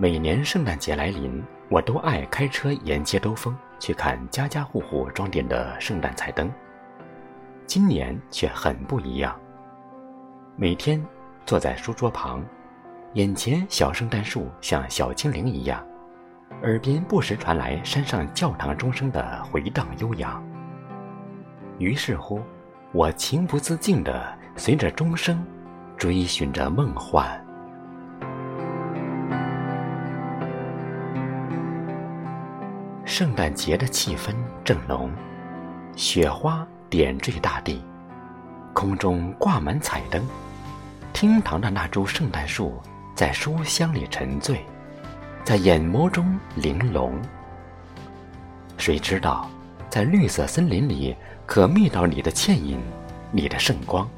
每年圣诞节来临，我都爱开车沿街兜风，去看家家户户装点的圣诞彩灯。今年却很不一样。每天坐在书桌旁，眼前小圣诞树像小精灵一样，耳边不时传来山上教堂钟声的回荡悠扬。于是乎，我情不自禁地随着钟声，追寻着梦幻。圣诞节的气氛正浓，雪花点缀大地，空中挂满彩灯，厅堂的那株圣诞树在书香里沉醉，在眼眸中玲珑。谁知道，在绿色森林里？可觅到你的倩影，你的圣光，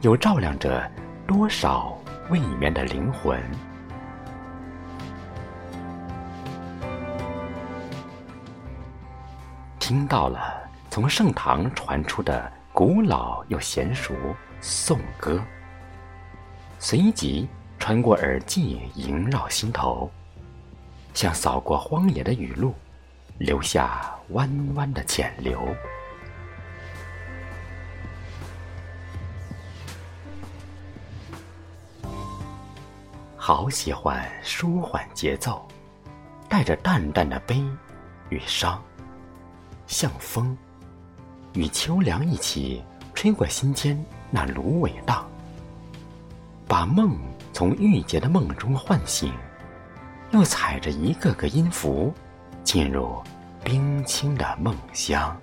又照亮着多少未眠的灵魂。听到了从盛唐传出的古老又娴熟颂歌，随即穿过耳际，萦绕心头，像扫过荒野的雨露，留下弯弯的浅流。好喜欢舒缓节奏，带着淡淡的悲与伤，像风，与秋凉一起吹过心间那芦苇荡，把梦从郁结的梦中唤醒，又踩着一个个音符，进入冰清的梦乡。